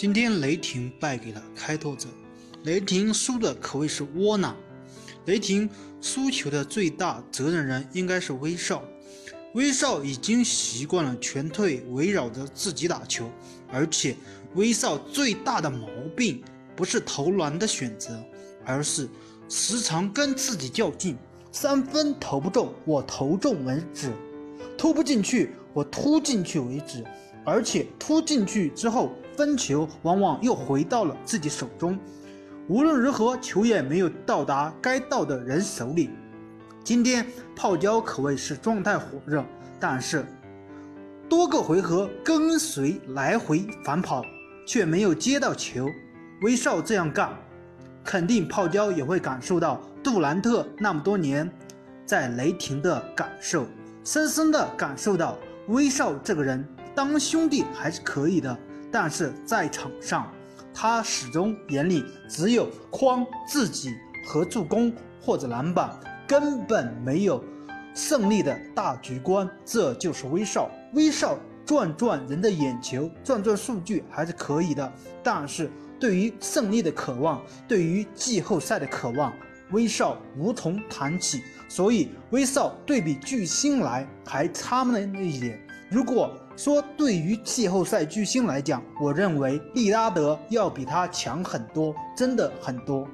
今天雷霆败给了开拓者，雷霆输的可谓是窝囊。雷霆输球的最大责任人应该是威少，威少已经习惯了全队围绕着自己打球，而且威少最大的毛病不是投篮的选择，而是时常跟自己较劲，三分投不中我投中为止，突不进去我突进去为止，而且突进去之后分球往往又回到了自己手中。无论如何，球也没有到达该到的人手里。今天泡椒可谓是状态火热，但是多个回合跟随来回反跑，却没有接到球。威少这样干，肯定泡椒也会感受到杜兰特那么多年在雷霆的感受，深深的感受到威少这个人当兄弟还是可以的，但是在场上。他始终眼里只有框自己和助攻或者篮板，根本没有胜利的大局观。这就是威少。威少赚赚人的眼球，赚赚数据还是可以的，但是对于胜利的渴望，对于季后赛的渴望，威少无从谈起。所以威少对比巨星来还差那么一点。如果说对于季后赛巨星来讲，我认为利拉德要比他强很多，真的很多。